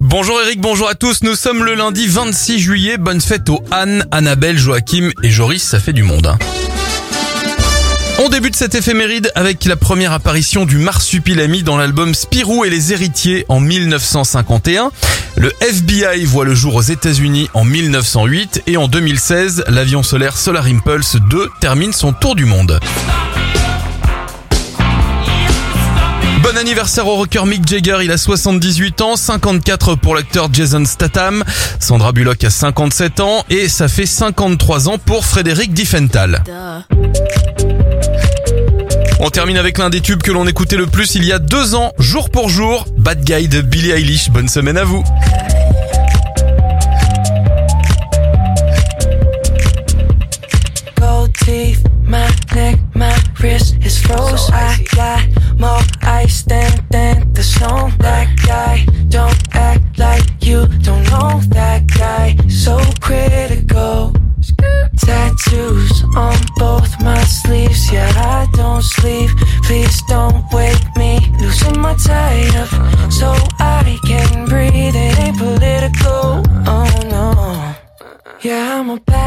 Bonjour Eric, bonjour à tous. Nous sommes le lundi 26 juillet. Bonne fête aux Anne, Annabelle, Joachim et Joris. Ça fait du monde. hein. On débute cette éphéméride avec la première apparition du marsupilami dans l'album Spirou et les héritiers en 1951. Le FBI voit le jour aux États-Unis en 1908 et en 2016, l'avion solaire Solar Impulse 2 termine son tour du monde. Bon anniversaire au rocker Mick Jagger, il a 78 ans, 54 pour l'acteur Jason Statham, Sandra Bullock a 57 ans et ça fait 53 ans pour Frédéric Diffenthal. On termine avec l'un des tubes que l'on écoutait le plus il y a deux ans, jour pour jour, Bad Guy de Billie Eilish. Bonne semaine à vous. Guy, don't act like you don't know that guy. So critical. Tattoos on both my sleeves. Yeah, I don't sleep. Please don't wake me. Losing my tie up so I can breathe. It ain't political. Oh no. Yeah, I'm a bad